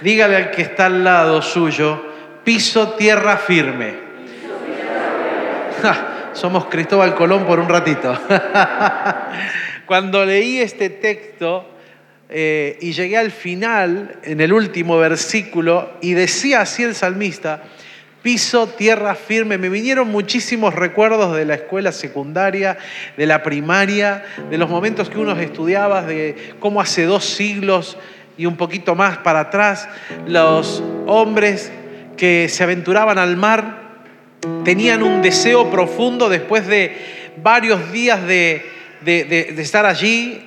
Dígale al que está al lado suyo, piso tierra firme. somos Cristóbal Colón por un ratito. Cuando leí este texto eh, y llegué al final, en el último versículo, y decía así el salmista, piso tierra firme, me vinieron muchísimos recuerdos de la escuela secundaria, de la primaria, de los momentos que uno estudiaba, de cómo hace dos siglos y un poquito más para atrás, los hombres que se aventuraban al mar tenían un deseo profundo después de varios días de, estar allí,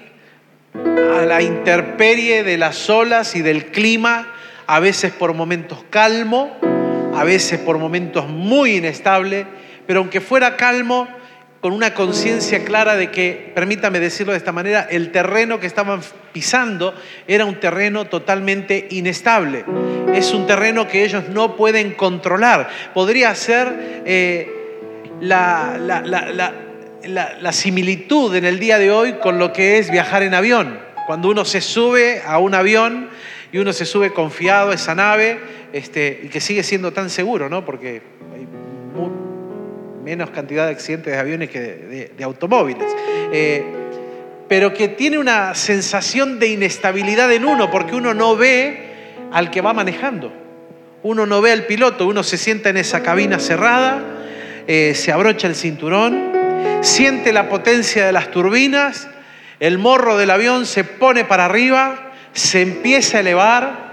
a la intemperie de las olas y del clima, a veces por momentos calmo, a veces por momentos muy inestable, pero aunque fuera calmo, con una conciencia clara de que, permítame decirlo de esta manera, el terreno que estaban pisando era un terreno totalmente inestable. Es un terreno que ellos no pueden controlar. Podría ser eh, la, similitud en el día de hoy con lo que es viajar en avión. Cuando uno se sube a un avión y uno se sube confiado a esa nave, este, y que sigue siendo tan seguro, ¿no? Porque menos cantidad de accidentes de aviones que de, automóviles. Eh, pero que tiene una sensación de inestabilidad en uno, porque uno no ve al que va manejando. Uno no ve al piloto, uno se sienta en esa cabina cerrada, eh, se abrocha el cinturón, siente la potencia de las turbinas, el morro del avión se pone para arriba, se empieza a elevar,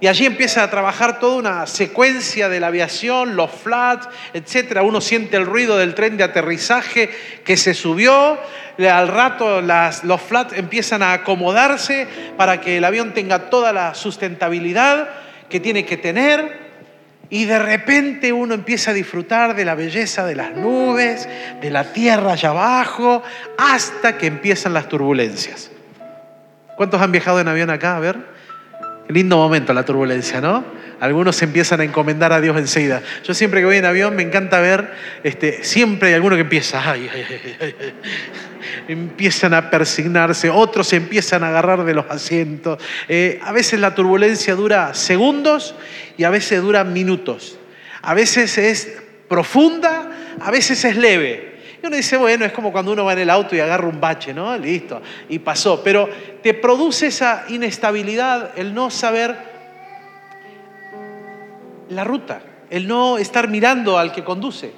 y allí empieza a trabajar toda una secuencia de la aviación, los flats, etc. Uno siente el ruido del tren de aterrizaje que se subió. Al rato los flats empiezan a acomodarse para que el avión tenga toda la sustentabilidad que tiene que tener. Y de repente uno empieza a disfrutar de la belleza de las nubes, de la tierra allá abajo, hasta que empiezan las turbulencias. ¿Cuántos han viajado en avión acá? A ver. Lindo momento la turbulencia, ¿no? Algunos empiezan a encomendar a Dios enseguida. Yo siempre que voy en avión me encanta ver, este, siempre hay alguno que empieza, empiezan a persignarse, otros se empiezan a agarrar de los asientos. Eh, a veces la turbulencia dura segundos y a veces dura minutos. A veces es profunda, a veces es leve. Y uno dice, bueno, es como cuando uno va en el auto y agarra un bache, ¿no? Listo, y pasó. Pero te produce esa inestabilidad el no saber la ruta, el no estar mirando al que conduce.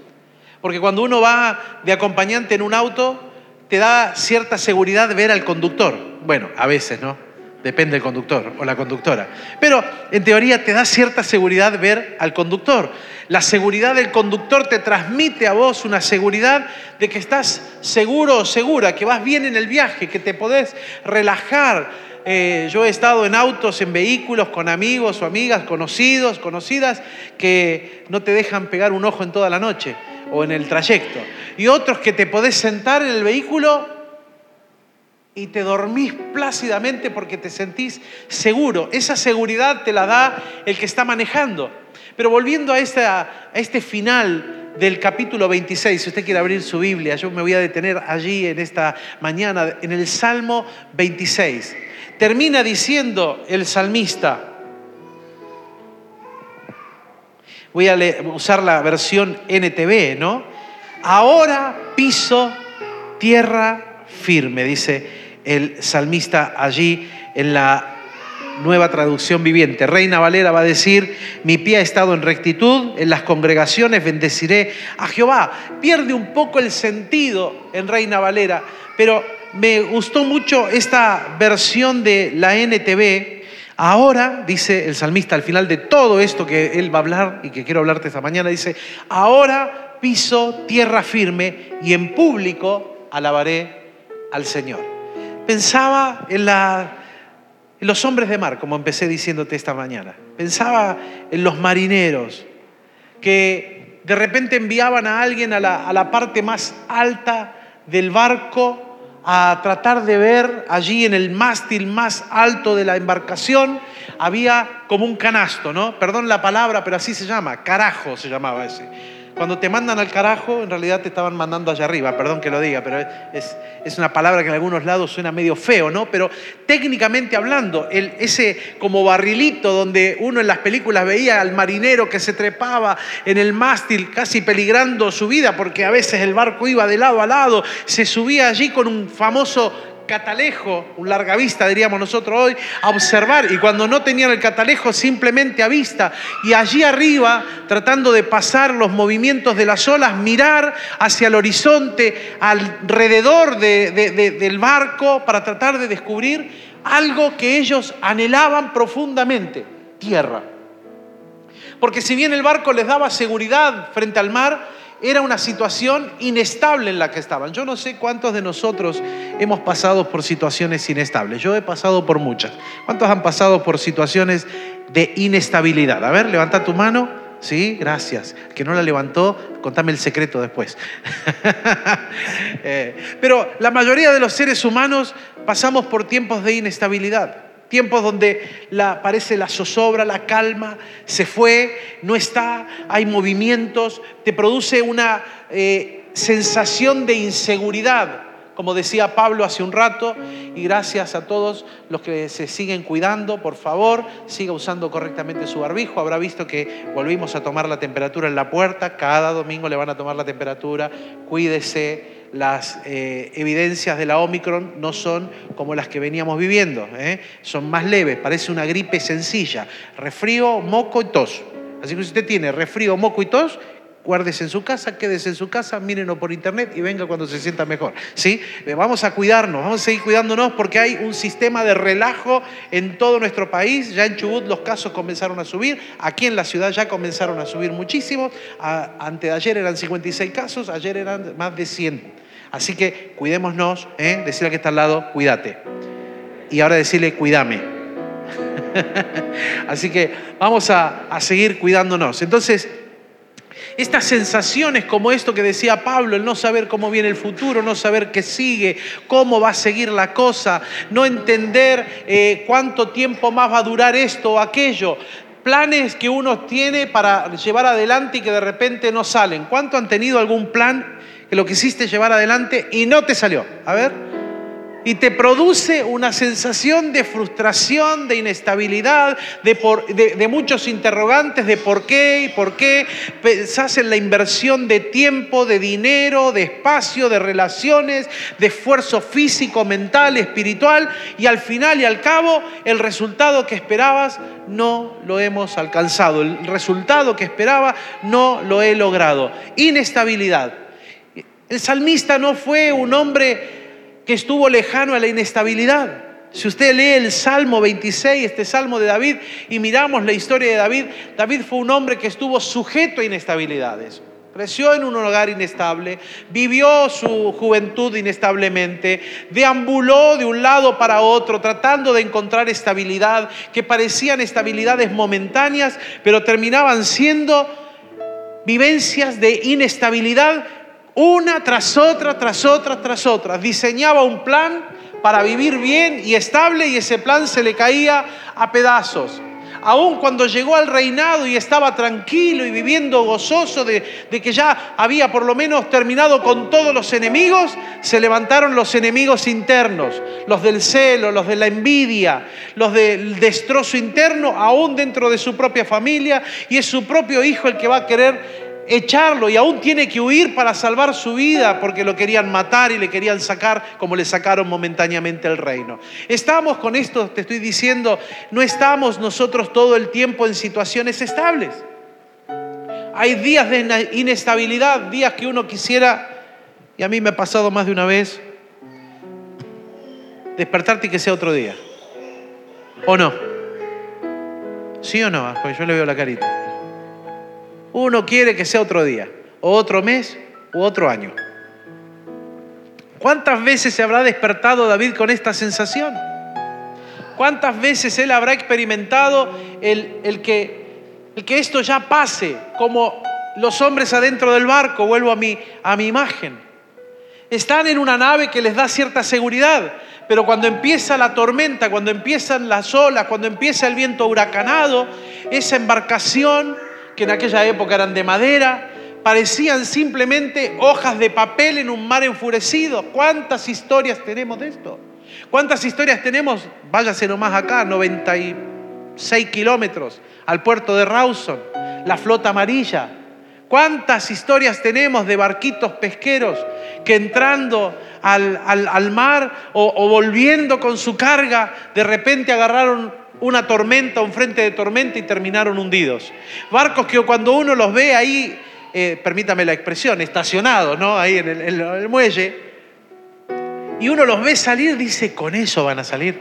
Porque cuando uno va de acompañante en un auto, te da cierta seguridad ver al conductor. Bueno, a veces, ¿no? Depende del conductor o la conductora. Pero en teoría te da cierta seguridad ver al conductor. La seguridad del conductor te transmite a vos una seguridad de que estás seguro o segura, que vas bien en el viaje, que te podés relajar. Eh, yo he estado en autos, en vehículos, con amigos o amigas, conocidos, conocidas, que no te dejan pegar un ojo en toda la noche o en el trayecto. Y otros que te podés sentar en el vehículo y te dormís plácidamente porque te sentís seguro. Esa seguridad te la da el que está manejando. Pero volviendo a, esta, este final del capítulo 26, si usted quiere abrir su Biblia, yo me voy a detener allí en esta mañana, en el Salmo 26. Termina diciendo el salmista, voy a usar la versión NTV, ¿no? Ahora piso tierra firme, dice el salmista allí en la nueva traducción viviente. Reina Valera va a decir, mi pie ha estado en rectitud, en las congregaciones bendeciré a Jehová. Pierde un poco el sentido en Reina Valera, pero me gustó mucho esta versión de la NTV. Ahora, dice el salmista al final de todo esto que él va a hablar y que quiero hablarte esta mañana, dice, ahora piso tierra firme y en público alabaré al Señor. Pensaba en, los hombres de mar, como empecé diciéndote esta mañana. Pensaba en los marineros que de repente enviaban a alguien a la, a la parte más alta del barco a tratar de ver allí en el mástil más alto de la embarcación, había como un canasto, ¿no? Perdón la palabra, pero así se llama, carajo se llamaba ese Cuando te mandan al carajo, en realidad te estaban mandando allá arriba, perdón que lo diga, pero es, es una palabra que en algunos lados suena medio feo, ¿no? Pero técnicamente hablando, el, ese como barrilito donde uno en las películas veía al marinero que se trepaba en el mástil casi peligrando su vida, porque a veces el barco iba de lado a lado, se subía allí con un famoso catalejo, un larga vista diríamos nosotros hoy, a observar. Y cuando no tenían el catalejo, simplemente a vista. Y allí arriba, tratando de pasar los movimientos de las olas, mirar hacia el horizonte, alrededor del barco, para tratar de descubrir algo que ellos anhelaban profundamente, tierra. Porque si bien el barco les daba seguridad frente al mar, era una situación inestable en la que estaban. Yo no sé cuántos de nosotros hemos pasado por situaciones inestables. Yo he pasado por muchas. ¿Cuántos han pasado por situaciones de inestabilidad? A ver, levanta tu mano. Sí, gracias. Que no la levantó, contame el secreto después. Eh, pero la mayoría de los seres humanos pasamos por tiempos de inestabilidad tiempos donde la, parece la zozobra, la calma, se fue, no está, hay movimientos, te produce una eh, sensación de inseguridad, como decía Pablo hace un rato, y gracias a todos los que se siguen cuidando, por favor, siga usando correctamente su barbijo. Habrá visto que volvimos a tomar la temperatura en la puerta, cada domingo le van a tomar la temperatura, cuídese, las eh, evidencias de la Omicron no son como las que veníamos viviendo, ¿eh? son más leves, parece una gripe sencilla, resfrío, moco y tos. Así que si usted tiene resfrío, moco y tos, guárdese en su casa, quédese en su casa, mírenos por internet y venga cuando se sienta mejor. ¿sí? Eh, vamos a cuidarnos, vamos a seguir cuidándonos porque hay un sistema de relajo en todo nuestro país. Ya en Chubut los casos comenzaron a subir, aquí en la ciudad ya comenzaron a subir muchísimo. Antes de ayer eran 56 casos, ayer eran más de 100. Así que cuidémonos, ¿eh? decirle que está al lado, cuídate. Y ahora decirle, cuídame. Así que vamos a, a seguir cuidándonos. Entonces, estas sensaciones como esto que decía Pablo, el no saber cómo viene el futuro, no saber qué sigue, cómo va a seguir la cosa, no entender eh, cuánto tiempo más va a durar esto o aquello, planes que uno tiene para llevar adelante y que de repente no salen. ¿Cuánto han tenido algún plan que lo quisiste llevar adelante y no te salió. A ver. Y te produce una sensación de frustración, de inestabilidad, de, muchos interrogantes de por qué y por qué. Pensás en la inversión de tiempo, de dinero, de espacio, de relaciones, de esfuerzo físico, mental, espiritual. Y al final y al cabo, el resultado que esperabas no lo hemos alcanzado. El resultado que esperaba no lo he logrado. Inestabilidad. El salmista no fue un hombre que estuvo lejano a la inestabilidad. Si usted lee el Salmo 26, este Salmo de David, y miramos la historia de David, David fue un hombre que estuvo sujeto a inestabilidades. Creció en un hogar inestable, vivió su juventud inestablemente, deambuló de un lado para otro tratando de encontrar estabilidad, que parecían estabilidades momentáneas, pero terminaban siendo vivencias de inestabilidad una tras otra, tras otra, tras otra. Diseñaba un plan para vivir bien y estable y ese plan se le caía a pedazos. Aún cuando llegó al reinado y estaba tranquilo y viviendo gozoso de, que ya había por lo menos terminado con todos los enemigos, se levantaron los enemigos internos, los del celo, los de la envidia, los del destrozo interno, aún dentro de su propia familia, y es su propio hijo el que va a querer echarlo y aún tiene que huir para salvar su vida porque lo querían matar y le querían sacar como le sacaron momentáneamente el reino. Estamos con esto, te estoy diciendo, no estamos nosotros todo el tiempo en situaciones estables. Hay días de inestabilidad, días que uno quisiera, y a mí me ha pasado más de una vez, despertarte y que sea otro día. ¿O no? ¿Sí o no? Porque yo le veo la carita. Uno quiere que sea otro día, o otro mes, u otro año. ¿Cuántas veces se habrá despertado David con esta sensación? ¿Cuántas veces él habrá experimentado el, el, que, el que esto ya pase, como los hombres adentro del barco, vuelvo a mi, a mi imagen? Están en una nave que les da cierta seguridad, pero cuando empieza la tormenta, cuando empiezan las olas, cuando empieza el viento huracanado, esa embarcación que en aquella época eran de madera, parecían simplemente hojas de papel en un mar enfurecido. ¿Cuántas historias tenemos de esto? ¿Cuántas historias tenemos? Váyase nomás acá, 96 kilómetros al puerto de Rawson, la flota amarilla. ¿Cuántas historias tenemos de barquitos pesqueros que entrando al, mar o, o volviendo con su carga, de repente agarraron una tormenta, un frente de tormenta y terminaron hundidos. Barcos que cuando uno los ve ahí, eh, permítame la expresión, estacionados, ¿no? Ahí en el, muelle, y uno los ve salir, dice, con eso van a salir.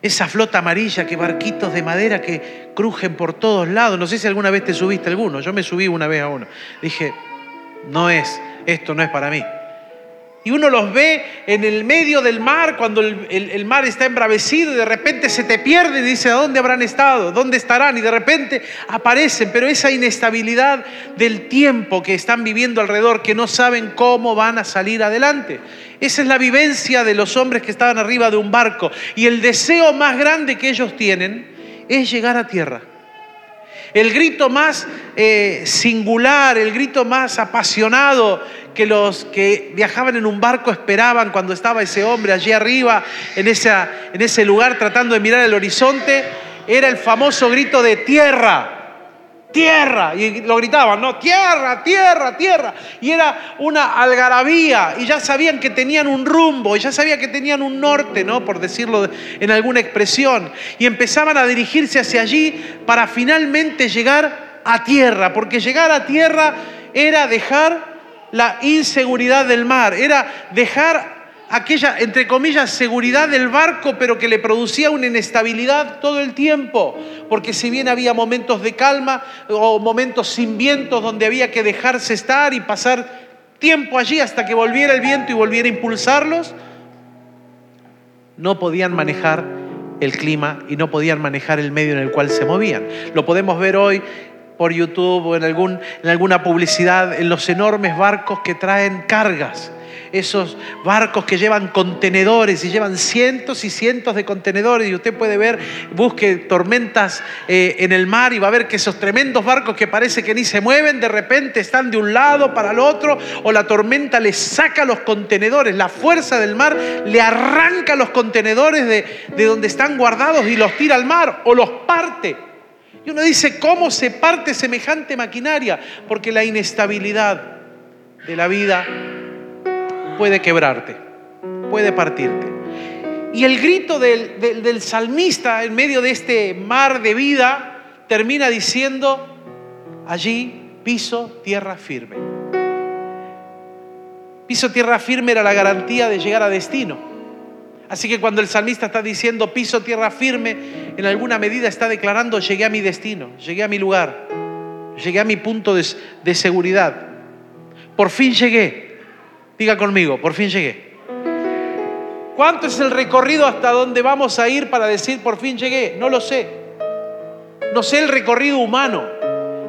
Esa flota amarilla, que barquitos de madera que crujen por todos lados. No sé si alguna vez te subiste alguno, yo me subí una vez a uno. Dije, no es, esto no es para mí. Y uno los ve en el medio del mar, cuando el, mar está embravecido y de repente se te pierde y dice, ¿a dónde habrán estado? ¿Dónde estarán? Y de repente aparecen, pero esa inestabilidad del tiempo que están viviendo alrededor, que no saben cómo van a salir adelante. Esa es la vivencia de los hombres que estaban arriba de un barco. Y el deseo más grande que ellos tienen es llegar a tierra. El grito más eh, singular, el grito más apasionado que los que viajaban en un barco esperaban cuando estaba ese hombre allí arriba, en, esa, en ese lugar tratando de mirar el horizonte, era el famoso grito de tierra. Tierra, y lo gritaban, ¿no? Tierra, tierra, tierra. Y era una algarabía, y ya sabían que tenían un rumbo, y ya sabían que tenían un norte, ¿no? Por decirlo en alguna expresión. Y empezaban a dirigirse hacia allí para finalmente llegar a tierra, porque llegar a tierra era dejar la inseguridad del mar, era dejar aquella, entre comillas, seguridad del barco, pero que le producía una inestabilidad todo el tiempo, porque si bien había momentos de calma o momentos sin vientos donde había que dejarse estar y pasar tiempo allí hasta que volviera el viento y volviera a impulsarlos, no podían manejar el clima y no podían manejar el medio en el cual se movían. Lo podemos ver hoy por YouTube o en, alguna publicidad en los enormes barcos que traen cargas. Esos barcos que llevan contenedores y llevan cientos y cientos de contenedores y usted puede ver, busque tormentas eh, en el mar y va a ver que esos tremendos barcos que parece que ni se mueven, de repente están de un lado para el otro o la tormenta le saca los contenedores, la fuerza del mar le arranca los contenedores de, de donde están guardados y los tira al mar o los parte. Y uno dice, ¿cómo se parte semejante maquinaria? Porque la inestabilidad de la vida puede quebrarte, puede partirte. Y el grito del, salmista en medio de este mar de vida termina diciendo, allí piso tierra firme. Piso tierra firme era la garantía de llegar a destino. Así que cuando el salmista está diciendo piso tierra firme, en alguna medida está declarando llegué a mi destino, llegué a mi lugar, llegué a mi punto de, de seguridad. Por fin llegué. Diga conmigo, por fin llegué. ¿Cuánto es el recorrido hasta donde vamos a ir para decir por fin llegué? No lo sé. No sé el recorrido humano,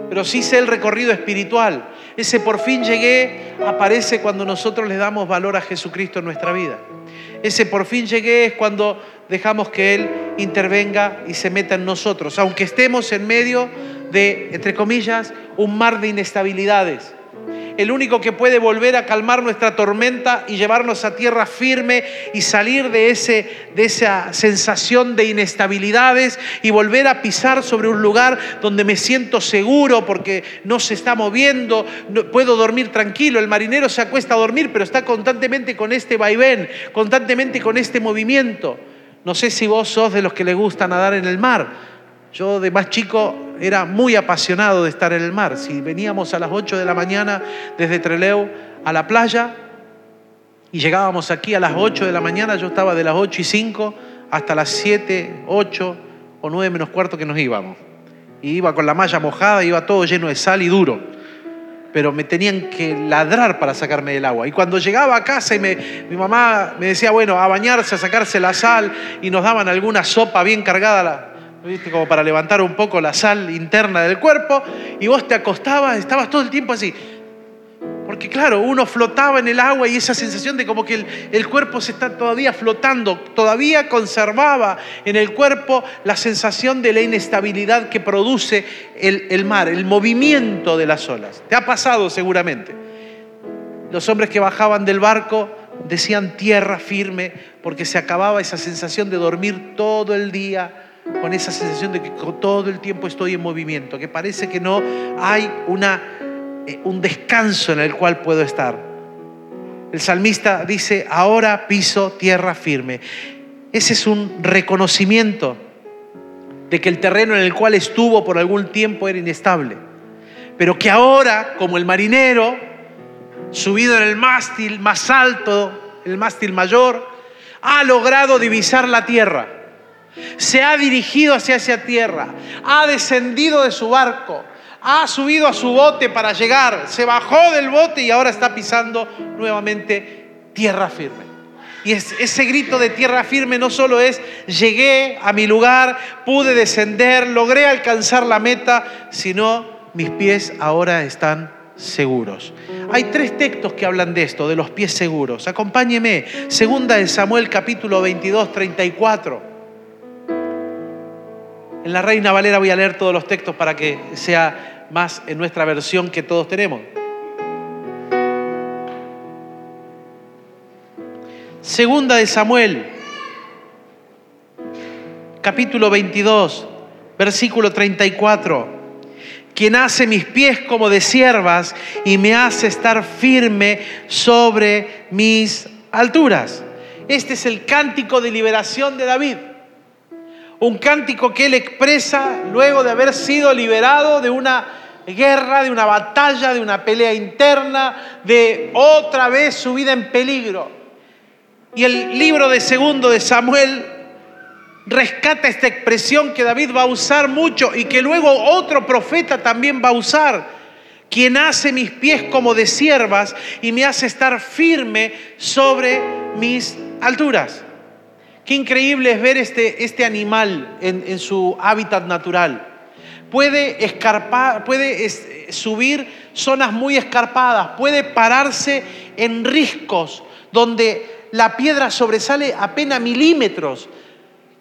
pero sí sé el recorrido espiritual. Ese por fin llegué aparece cuando nosotros le damos valor a Jesucristo en nuestra vida. Ese por fin llegué es cuando dejamos que Él intervenga y se meta en nosotros, aunque estemos en medio de, entre comillas, un mar de inestabilidades el único que puede volver a calmar nuestra tormenta y llevarnos a tierra firme y salir de, ese, de esa sensación de inestabilidades y volver a pisar sobre un lugar donde me siento seguro porque no se está moviendo, puedo dormir tranquilo. El marinero se acuesta a dormir, pero está constantemente con este vaivén, constantemente con este movimiento. No sé si vos sos de los que le gusta nadar en el mar. Yo de más chico era muy apasionado de estar en el mar. Si veníamos a las 8 de la mañana desde Treleu a la playa y llegábamos aquí a las 8 de la mañana, yo estaba de las 8 y 5 hasta las 7, 8 o 9 menos cuarto que nos íbamos. Y iba con la malla mojada, iba todo lleno de sal y duro. Pero me tenían que ladrar para sacarme del agua. Y cuando llegaba a casa y mi mamá me decía, bueno, a bañarse, a sacarse la sal, y nos daban alguna sopa bien cargada como para levantar un poco la sal interna del cuerpo, y vos te acostabas, estabas todo el tiempo así. Porque claro, uno flotaba en el agua y esa sensación de como que el, cuerpo se está todavía flotando, todavía conservaba en el cuerpo la sensación de la inestabilidad que produce el, el mar, el movimiento de las olas. Te ha pasado seguramente. Los hombres que bajaban del barco decían tierra firme porque se acababa esa sensación de dormir todo el día con esa sensación de que todo el tiempo estoy en movimiento, que parece que no hay una, eh, un descanso en el cual puedo estar. El salmista dice, ahora piso tierra firme. Ese es un reconocimiento de que el terreno en el cual estuvo por algún tiempo era inestable, pero que ahora, como el marinero, subido en el mástil más alto, el mástil mayor, ha logrado divisar la tierra se ha dirigido hacia esa tierra, ha descendido de su barco, ha subido a su bote para llegar, se bajó del bote y ahora está pisando nuevamente tierra firme. Y ese grito de tierra firme no solo es llegué a mi lugar, pude descender, logré alcanzar la meta, sino mis pies ahora están seguros. Hay tres textos que hablan de esto, de los pies seguros. Acompáñeme. Segunda de Samuel capítulo 22, 34. En la Reina Valera voy a leer todos los textos para que sea más en nuestra versión que todos tenemos. Segunda de Samuel, capítulo 22, versículo 34. Quien hace mis pies como de siervas y me hace estar firme sobre mis alturas. Este es el cántico de liberación de David. Un cántico que él expresa luego de haber sido liberado de una guerra, de una batalla, de una pelea interna, de otra vez su vida en peligro. Y el libro de segundo de Samuel rescata esta expresión que David va a usar mucho y que luego otro profeta también va a usar. Quien hace mis pies como de siervas y me hace estar firme sobre mis alturas. Qué increíble es ver este, este animal en, su hábitat natural. Puede puede subir zonas muy escarpadas, puede pararse en riscos donde la piedra sobresale apenas milímetros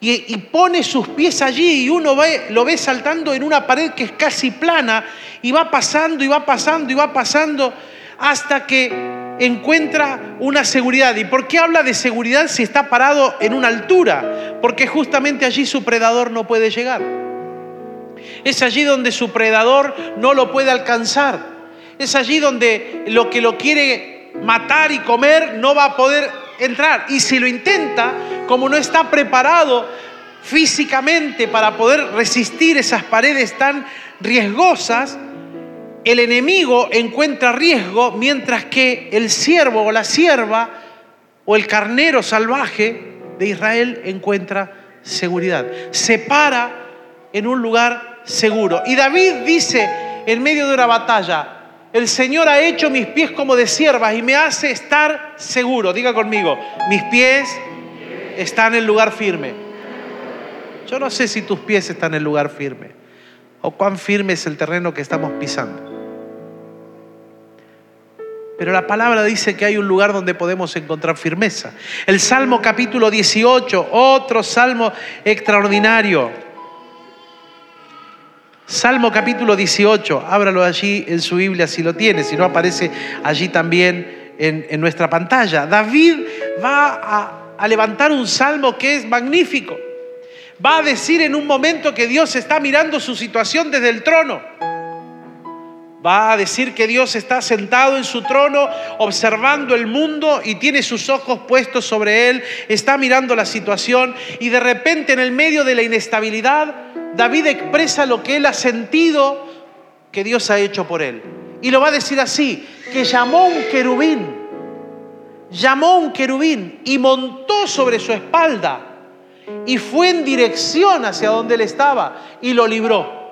y, y, pone sus pies allí y uno ve, lo ve saltando en una pared que es casi plana y va pasando y va pasando y va pasando hasta que encuentra una seguridad. ¿Y por qué habla de seguridad si está parado en una altura? Porque justamente allí su predador no puede llegar. Es allí donde su predador no lo puede alcanzar. Es allí donde lo que lo quiere matar y comer no va a poder entrar. Y si lo intenta, como no está preparado físicamente para poder resistir esas paredes tan riesgosas, el enemigo encuentra riesgo mientras que el siervo o la sierva o el carnero salvaje de Israel encuentra seguridad. Se para en un lugar seguro. Y David dice en medio de una batalla, el Señor ha hecho mis pies como de siervas y me hace estar seguro. Diga conmigo, mis pies están en lugar firme. Yo no sé si tus pies están en lugar firme o cuán firme es el terreno que estamos pisando. Pero la palabra dice que hay un lugar donde podemos encontrar firmeza. El Salmo capítulo 18, otro salmo extraordinario. Salmo capítulo 18, ábralo allí en su Biblia si lo tiene, si no aparece allí también en, nuestra pantalla. David va a levantar un salmo que es magnífico. Va a decir en un momento que Dios está mirando su situación desde el trono Va a decir que Dios está sentado en su trono observando el mundo y tiene sus ojos puestos sobre él, está mirando la situación y de repente en el medio de la inestabilidad David expresa lo que él ha sentido que Dios ha hecho por él. Y lo va a decir así, que llamó un querubín, llamó un querubín y montó sobre su espalda y fue en dirección hacia donde él estaba y lo libró.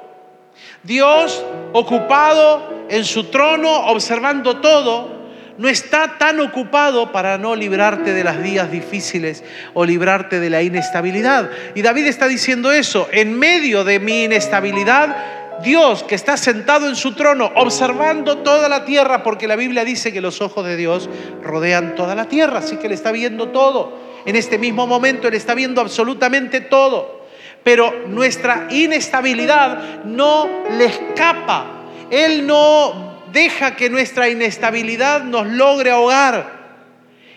Dios, ocupado en su trono, observando todo, no está tan ocupado para no librarte de las días difíciles o librarte de la inestabilidad. Y David está diciendo eso, en medio de mi inestabilidad, Dios que está sentado en su trono, observando toda la tierra, porque la Biblia dice que los ojos de Dios rodean toda la tierra, así que Él está viendo todo. En este mismo momento Él está viendo absolutamente todo. Pero nuestra inestabilidad no le escapa. Él no deja que nuestra inestabilidad nos logre ahogar.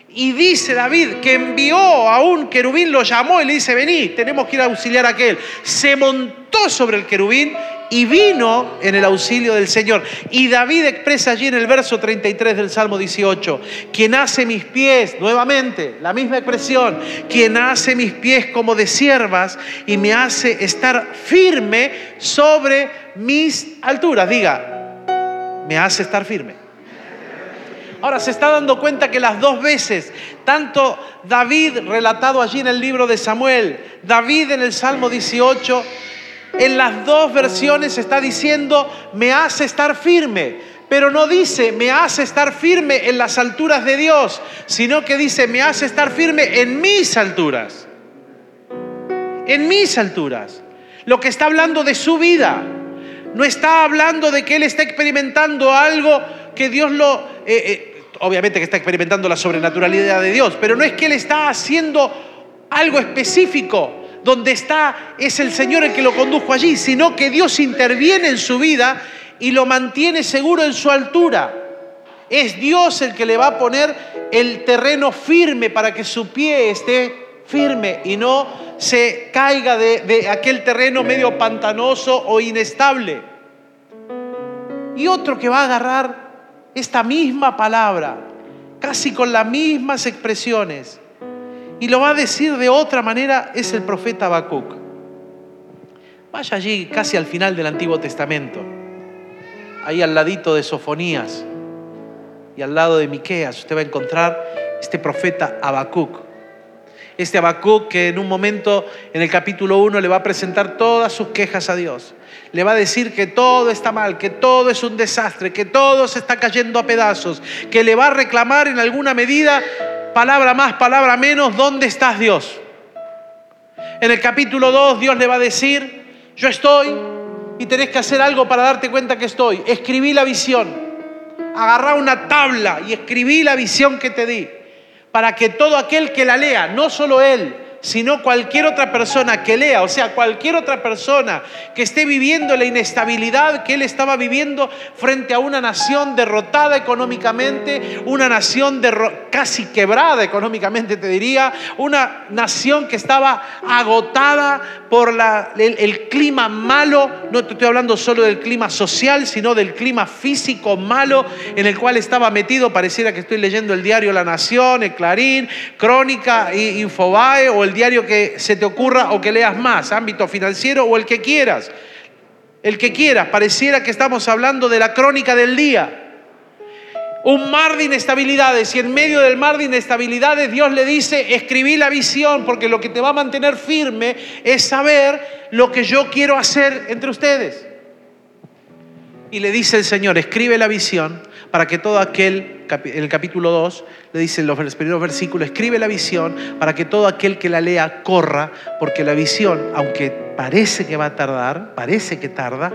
Y dice David que envió a un querubín, lo llamó y le dice, vení, tenemos que ir a auxiliar a aquel. Se montó sobre el querubín y vino en el auxilio del Señor. Y David expresa allí en el verso 33 del Salmo 18, quien hace mis pies, nuevamente, la misma expresión, quien hace mis pies como de siervas y me hace estar firme sobre mis alturas. Diga, me hace estar firme. Ahora se está dando cuenta que las dos veces, tanto David relatado allí en el libro de Samuel, David en el Salmo 18, en las dos versiones está diciendo, me hace estar firme, pero no dice, me hace estar firme en las alturas de Dios, sino que dice, me hace estar firme en mis alturas. En mis alturas. Lo que está hablando de su vida. No está hablando de que él está experimentando algo que Dios lo... Eh, eh, obviamente que está experimentando la sobrenaturalidad de Dios, pero no es que él está haciendo algo específico donde está es el Señor el que lo condujo allí, sino que Dios interviene en su vida y lo mantiene seguro en su altura. Es Dios el que le va a poner el terreno firme para que su pie esté firme y no se caiga de, de aquel terreno medio pantanoso o inestable. Y otro que va a agarrar esta misma palabra, casi con las mismas expresiones, y lo va a decir de otra manera, es el profeta Habacuc. Vaya allí casi al final del Antiguo Testamento, ahí al ladito de Sofonías y al lado de Miqueas, usted va a encontrar este profeta Habacuc. Este Habacuc que en un momento en el capítulo 1 le va a presentar todas sus quejas a Dios. Le va a decir que todo está mal, que todo es un desastre, que todo se está cayendo a pedazos, que le va a reclamar en alguna medida palabra más, palabra menos, ¿dónde estás Dios? En el capítulo 2 Dios le va a decir, yo estoy y tenés que hacer algo para darte cuenta que estoy. Escribí la visión, agarrá una tabla y escribí la visión que te di, para que todo aquel que la lea, no solo él, sino cualquier otra persona que lea, o sea, cualquier otra persona que esté viviendo la inestabilidad que él estaba viviendo frente a una nación derrotada económicamente, una nación casi quebrada económicamente, te diría, una nación que estaba agotada por el, clima malo, no te estoy hablando solo del clima social, sino del clima físico malo en el cual estaba metido, pareciera que estoy leyendo el diario La Nación, el Clarín, Crónica, Infobae o el diario que se te ocurra o que leas más, ámbito financiero o el que quieras. El que quieras, pareciera que estamos hablando de la crónica del día. Un mar de inestabilidades y en medio del mar de inestabilidades Dios le dice, escribí la visión porque lo que te va a mantener firme es saber lo que yo quiero hacer entre ustedes. Y le dice el Señor, escribe la visión para que todo aquel, en el capítulo 2, le dice en los primeros versículos, escribe la visión para que todo aquel que la lea corra, porque la visión, aunque parece que va a tardar, parece que tarda,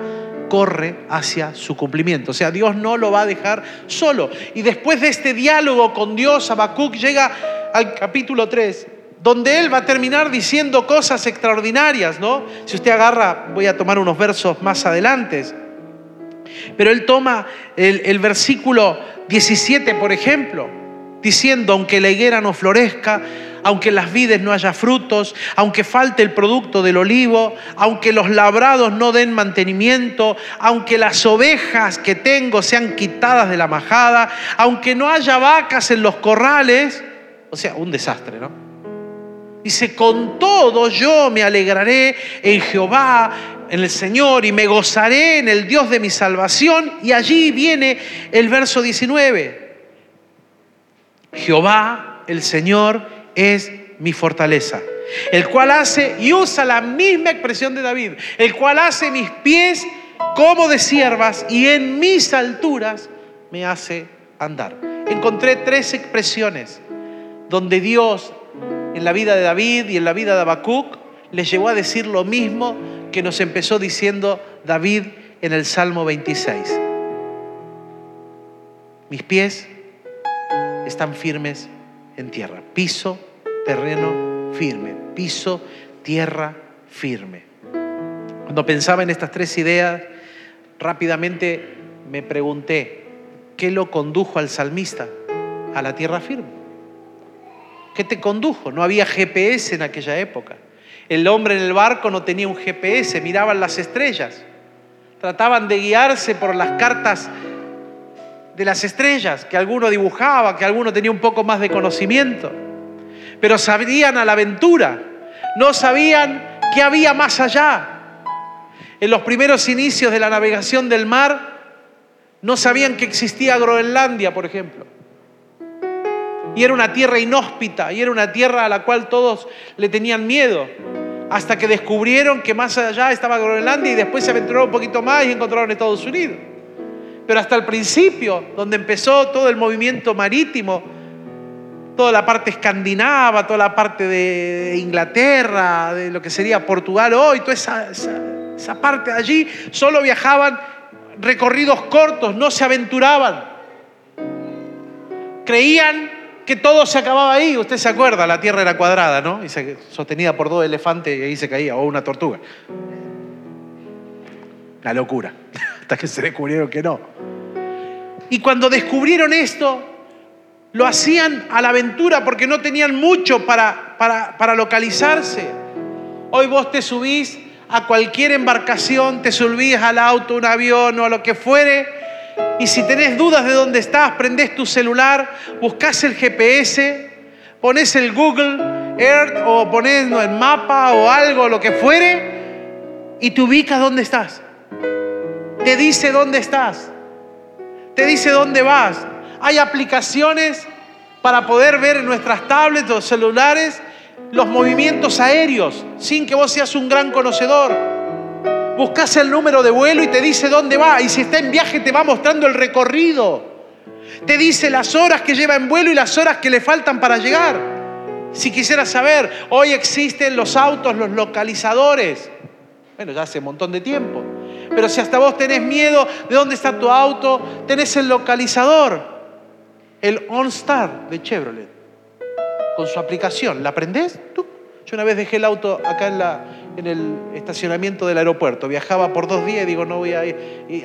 corre hacia su cumplimiento. O sea, Dios no lo va a dejar solo. Y después de este diálogo con Dios, Habacuc llega al capítulo 3, donde él va a terminar diciendo cosas extraordinarias, ¿no? Si usted agarra, voy a tomar unos versos más adelante, pero él toma el, versículo 17, por ejemplo, diciendo, aunque la higuera no florezca, aunque las vides no haya frutos, aunque falte el producto del olivo, aunque los labrados no den mantenimiento, aunque las ovejas que tengo sean quitadas de la majada, aunque no haya vacas en los corrales, o sea, un desastre, ¿no? Dice, con todo yo me alegraré en Jehová, en el Señor, y me gozaré en el Dios de mi salvación. Y allí viene el verso 19. Jehová, el Señor, es mi fortaleza, el cual hace, y usa la misma expresión de David, el cual hace mis pies como de siervas y en mis alturas me hace andar. Encontré tres expresiones donde Dios en la vida de David y en la vida de Habacuc, le llevó a decir lo mismo que nos empezó diciendo David en el Salmo 26. Mis pies están firmes en tierra. Piso, terreno firme. Piso, tierra firme. Cuando pensaba en estas tres ideas, rápidamente me pregunté, ¿qué lo condujo al salmista a la tierra firme? ¿Qué te condujo? No había GPS en aquella época. El hombre en el barco no tenía un GPS, miraban las estrellas. Trataban de guiarse por las cartas de las estrellas, que alguno dibujaba, que alguno tenía un poco más de conocimiento. Pero sabían a la aventura, no sabían qué había más allá. En los primeros inicios de la navegación del mar, no sabían que existía Groenlandia, por ejemplo. Y era una tierra inhóspita, y era una tierra a la cual todos le tenían miedo, hasta que descubrieron que más allá estaba Groenlandia y después se aventuraron un poquito más y encontraron Estados Unidos. Pero hasta el principio, donde empezó todo el movimiento marítimo, toda la parte escandinava, toda la parte de Inglaterra, de lo que sería Portugal hoy, toda esa, esa parte de allí, solo viajaban recorridos cortos, no se aventuraban. Creían que todo se acababa ahí. Usted se acuerda, la tierra era cuadrada, ¿no? Y se, sostenida por dos elefantes y ahí se caía, o una tortuga. La locura, hasta que se descubrieron que no. Y cuando descubrieron esto, lo hacían a la aventura porque no tenían mucho para, para, para localizarse. Hoy vos te subís a cualquier embarcación, te subís al auto, un avión o a lo que fuere, y si tenés dudas de dónde estás, prendés tu celular, buscas el GPS, pones el Google Earth o pones el mapa o algo, lo que fuere, y te ubicas dónde estás. Te dice dónde estás. Te dice dónde vas. Hay aplicaciones para poder ver en nuestras tablets o celulares los movimientos aéreos sin que vos seas un gran conocedor. Buscas el número de vuelo y te dice dónde va. Y si está en viaje te va mostrando el recorrido. Te dice las horas que lleva en vuelo y las horas que le faltan para llegar. Si quisieras saber, hoy existen los autos, los localizadores. Bueno, ya hace un montón de tiempo. Pero si hasta vos tenés miedo de dónde está tu auto, tenés el localizador, el OnStar de Chevrolet, con su aplicación. ¿La aprendés? Yo una vez dejé el auto acá en, la, en el estacionamiento del aeropuerto. Viajaba por dos días y digo, no voy a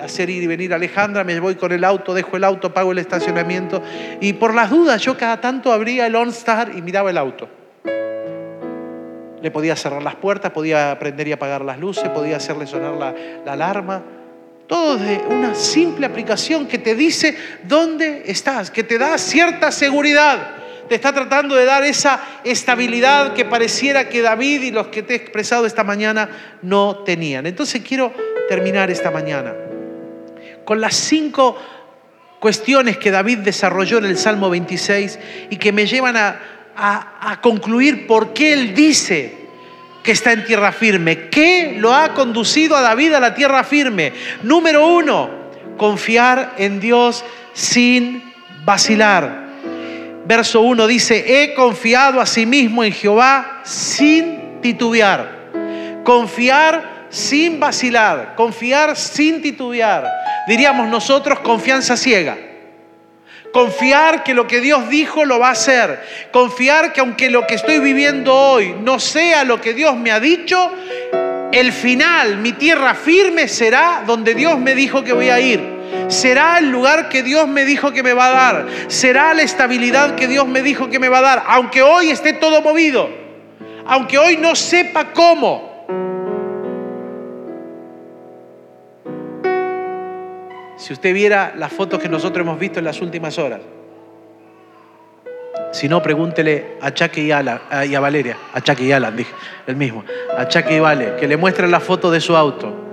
hacer ir y venir a Alejandra, me voy con el auto, dejo el auto, pago el estacionamiento. Y por las dudas, yo cada tanto abría el OnStar y miraba el auto. Le podía cerrar las puertas, podía prender y apagar las luces, podía hacerle sonar la, la alarma. Todo de una simple aplicación que te dice dónde estás, que te da cierta seguridad. Te está tratando de dar esa estabilidad que pareciera que David y los que te he expresado esta mañana no tenían. Entonces quiero terminar esta mañana con las cinco cuestiones que David desarrolló en el Salmo 26 y que me llevan a, a, concluir por qué él dice que está en tierra firme. ¿Qué lo ha conducido a David a la tierra firme? Número uno, confiar en Dios sin vacilar. Verso 1 dice, he confiado a sí mismo en Jehová sin titubear. Confiar sin vacilar, confiar sin titubear. Diríamos nosotros confianza ciega. Confiar que lo que Dios dijo lo va a hacer. Confiar que aunque lo que estoy viviendo hoy no sea lo que Dios me ha dicho, el final, mi tierra firme será donde Dios me dijo que voy a ir. Será el lugar que Dios me dijo que me va a dar. Será la estabilidad que Dios me dijo que me va a dar. Aunque hoy esté todo movido. Aunque hoy no sepa cómo. Si usted viera las fotos que nosotros hemos visto en las últimas horas, si no, pregúntele a Chaque y, y a Valeria, a Chaque y Alan, dije, el mismo, a Chaque y Vale, que le muestren la foto de su auto.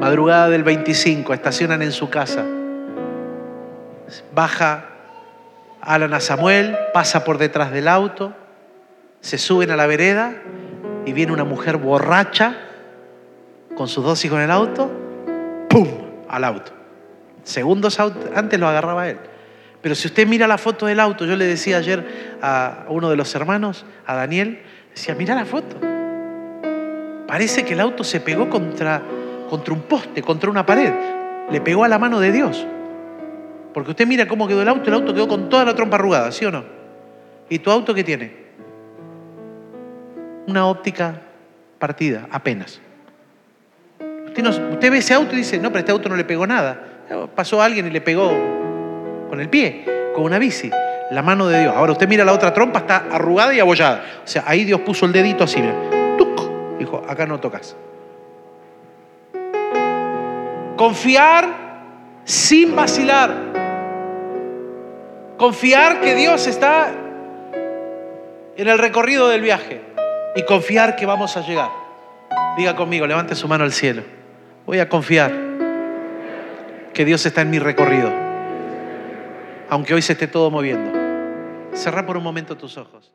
Madrugada del 25, estacionan en su casa. Baja Alan a Samuel, pasa por detrás del auto, se suben a la vereda y viene una mujer borracha con sus dos hijos en el auto, ¡pum! al auto. Segundos antes lo agarraba él. Pero si usted mira la foto del auto, yo le decía ayer a uno de los hermanos, a Daniel, decía, mira la foto. Parece que el auto se pegó contra, contra un poste, contra una pared. Le pegó a la mano de Dios. Porque usted mira cómo quedó el auto, el auto quedó con toda la trompa arrugada, ¿sí o no? ¿Y tu auto qué tiene? Una óptica partida, apenas. Usted, ve ese auto y dice, no, pero este auto no le pegó nada. Pasó alguien y le pegó con el pie, con una bici. La mano de Dios. Ahora usted mira la otra trompa, está arrugada y abollada. O sea, ahí Dios puso el dedito así, mira. Dijo, acá no tocas. Confiar sin vacilar. Confiar que Dios está en el recorrido del viaje. Y confiar que vamos a llegar. Diga conmigo, levante su mano al cielo. Voy a confiar que Dios está en mi recorrido. Aunque hoy se esté todo moviendo. Cerra por un momento tus ojos.